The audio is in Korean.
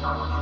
What?